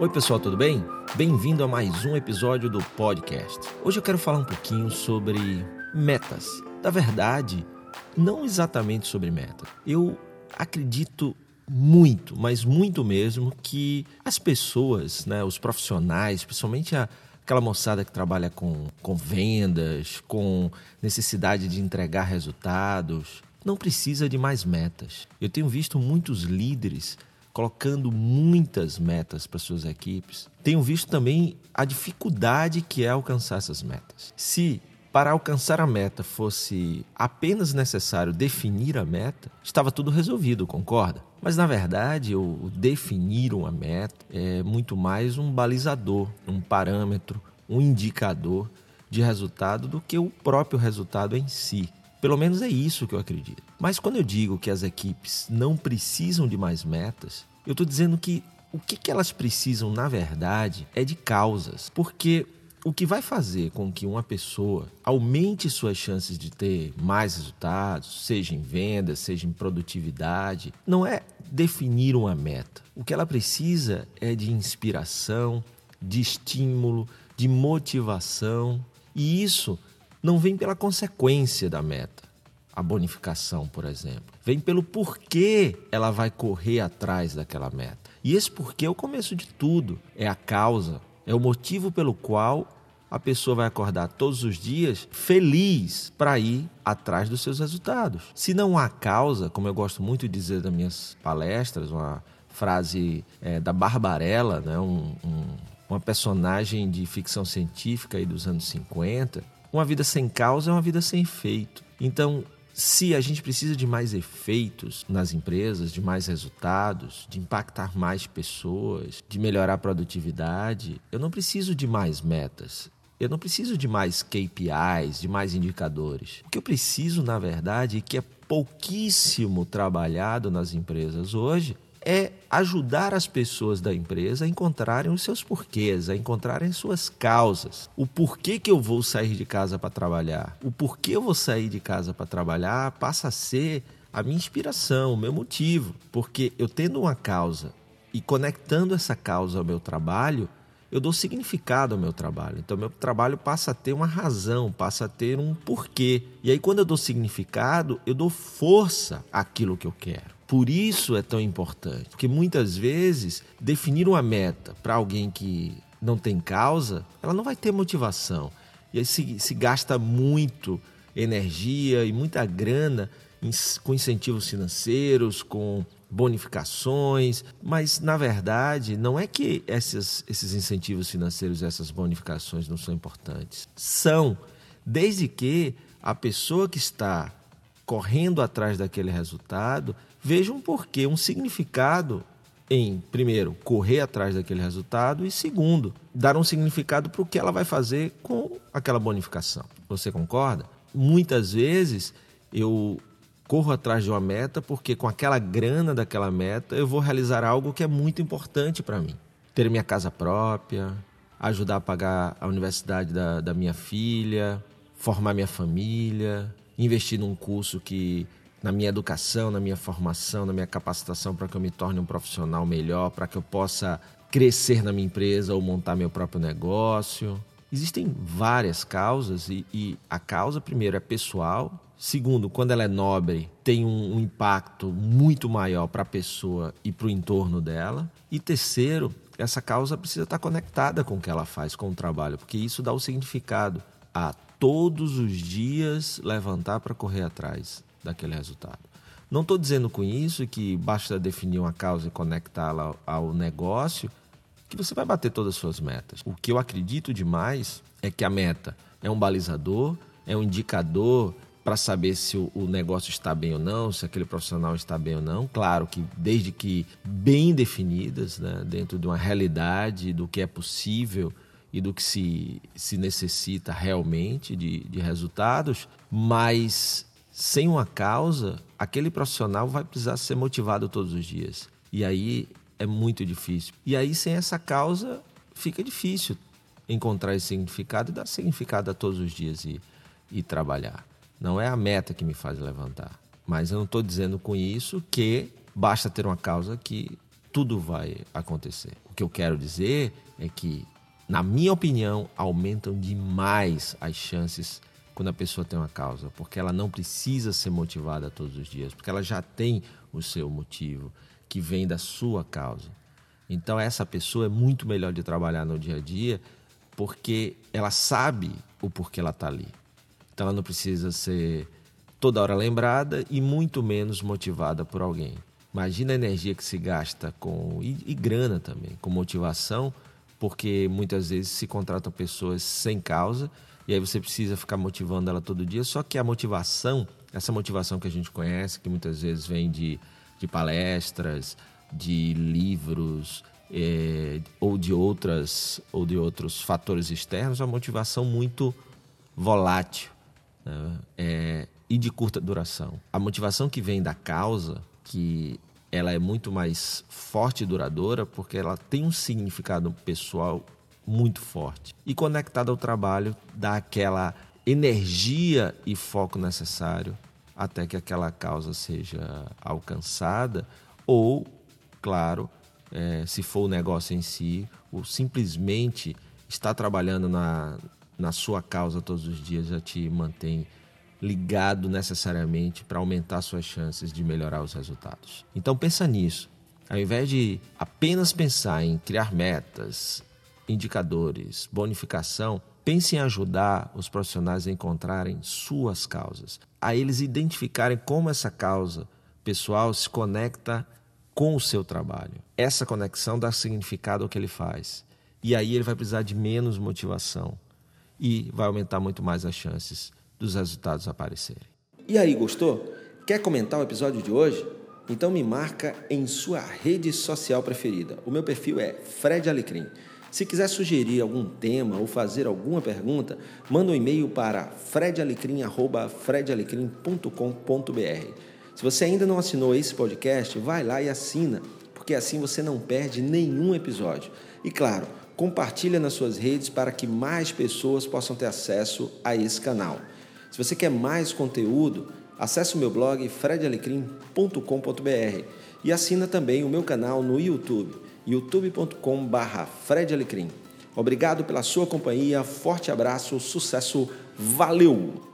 Oi, pessoal, tudo bem? Bem-vindo a mais um episódio do podcast. Hoje eu quero falar um pouquinho sobre metas. Da verdade, não exatamente sobre meta. Eu acredito muito, mas muito mesmo, que as pessoas, né, os profissionais, principalmente a, aquela moçada que trabalha com, com vendas, com necessidade de entregar resultados, não precisa de mais metas. Eu tenho visto muitos líderes colocando muitas metas para suas equipes. Tenho visto também a dificuldade que é alcançar essas metas. Se para alcançar a meta fosse apenas necessário definir a meta, estava tudo resolvido, concorda? Mas na verdade, o definir uma meta é muito mais um balizador, um parâmetro, um indicador de resultado do que o próprio resultado em si. Pelo menos é isso que eu acredito. Mas quando eu digo que as equipes não precisam de mais metas, eu estou dizendo que o que, elas precisam, na verdade, é de causas. Porque o que vai fazer com que uma pessoa aumente suas chances de ter mais resultados, seja em vendas, seja em produtividade, não é definir uma meta. O que ela precisa é de inspiração, de estímulo, de motivação. E isso não vem pela consequência da meta, a bonificação, por exemplo. Vem pelo porquê ela vai correr atrás daquela meta. E esse porquê é o começo de tudo, é a causa, é o motivo pelo qual a pessoa vai acordar todos os dias feliz para ir atrás dos seus resultados. Se não há causa, como eu gosto muito de dizer nas minhas palestras, uma frase é, da Barbarella, né, um, um, uma personagem de ficção científica aí dos anos 50, uma vida sem causa é uma vida sem efeito. Então, se a gente precisa de mais efeitos nas empresas, de mais resultados, de impactar mais pessoas, de melhorar a produtividade, eu não preciso de mais metas. Eu não preciso de mais KPIs, de mais indicadores. O que eu preciso, na verdade, e que é pouquíssimo trabalhado nas empresas hoje, é ajudar as pessoas da empresa a encontrarem os seus porquês, a encontrarem suas causas. O porquê que eu vou sair de casa para trabalhar, o porquê eu vou sair de casa para trabalhar passa a ser a minha inspiração, o meu motivo. Porque eu tendo uma causa e conectando essa causa ao meu trabalho, eu dou significado ao meu trabalho. Então, meu trabalho passa a ter uma razão, passa a ter um porquê. E aí, quando eu dou significado, eu dou força àquilo que eu quero. Por isso é tão importante, porque muitas vezes definir uma meta para alguém que não tem causa, ela não vai ter motivação. E aí se, se gasta muito energia e muita grana com incentivos financeiros, com bonificações, mas na verdade não é que esses, esses incentivos financeiros, essas bonificações não são importantes. São, desde que a pessoa que está correndo atrás daquele resultado veja um porquê, um significado em, primeiro, correr atrás daquele resultado e, segundo, dar um significado para o que ela vai fazer com aquela bonificação. Você concorda? Muitas vezes eu corro atrás de uma meta porque com aquela grana daquela meta eu vou realizar algo que é muito importante para mim. Ter minha casa própria, ajudar a pagar a universidade da, da minha filha, formar minha família, investir num curso que na minha educação, na minha formação, na minha capacitação para que eu me torne um profissional melhor, para que eu possa crescer na minha empresa ou montar meu próprio negócio. Existem várias causas e, e a causa, primeiro, é pessoal, Segundo, quando ela é nobre, tem um, um impacto muito maior para a pessoa e para o entorno dela. E terceiro, essa causa precisa estar conectada com o que ela faz, com o trabalho, porque isso dá o significado a todos os dias levantar para correr atrás daquele resultado. Não estou dizendo com isso que basta definir uma causa e conectá-la ao negócio que você vai bater todas as suas metas. O que eu acredito demais é que a meta é um balizador, é um indicador para saber se o, negócio está bem ou não, se aquele profissional está bem ou não. Claro que desde que bem definidas, né, dentro de uma realidade do que é possível e do que se, se necessita realmente de, de resultados, mas sem uma causa, aquele profissional vai precisar ser motivado todos os dias. E aí é muito difícil. E aí, sem essa causa, fica difícil encontrar esse significado e dar significado a todos os dias e, e trabalhar. Não é a meta que me faz levantar. Mas eu não estou dizendo com isso que basta ter uma causa que tudo vai acontecer. O que eu quero dizer é que, na minha opinião, aumentam demais as chances quando a pessoa tem uma causa, porque ela não precisa ser motivada todos os dias, porque ela já tem o seu motivo que vem da sua causa. Então essa pessoa é muito melhor de trabalhar no dia a dia porque ela sabe o porquê ela está ali. Então ela não precisa ser toda hora lembrada e muito menos motivada por alguém. Imagina a energia que se gasta com e, e grana também, com motivação, porque muitas vezes se contratam pessoas sem causa e aí você precisa ficar motivando ela todo dia. Só que a motivação, essa motivação que a gente conhece, que muitas vezes vem de, de palestras, de livros é, ou de outras ou de outros fatores externos, é uma motivação muito volátil né? é, e de curta duração. A motivação que vem da causa, que ela é muito mais forte e duradoura, porque ela tem um significado pessoal muito forte. E conectada ao trabalho, dá aquela energia e foco necessário até que aquela causa seja alcançada, ou, claro, é, se for o negócio em si, ou simplesmente estar trabalhando na, na sua causa todos os dias já te mantém ligado necessariamente para aumentar suas chances de melhorar os resultados. Então pensa nisso. Ao invés de apenas pensar em criar metas, indicadores, bonificação, pense em ajudar os profissionais a encontrarem suas causas, a eles identificarem como essa causa pessoal se conecta com o seu trabalho. Essa conexão dá significado ao que ele faz. E aí ele vai precisar de menos motivação e vai aumentar muito mais as chances dos resultados aparecerem. E aí, gostou? Quer comentar o episódio de hoje? Então me marca em sua rede social preferida. O meu perfil é Fred Alecrim. Se quiser sugerir algum tema ou fazer alguma pergunta, manda um e-mail para fredalecrim.com.br. Se você ainda não assinou esse podcast, vai lá e assina, porque assim você não perde nenhum episódio. E claro, compartilha nas suas redes para que mais pessoas possam ter acesso a esse canal. Se você quer mais conteúdo, acesse o meu blog fredalecrim.com.br e assina também o meu canal no YouTube youtube.com/barra Fred Alecrim. Obrigado pela sua companhia, forte abraço, sucesso, valeu!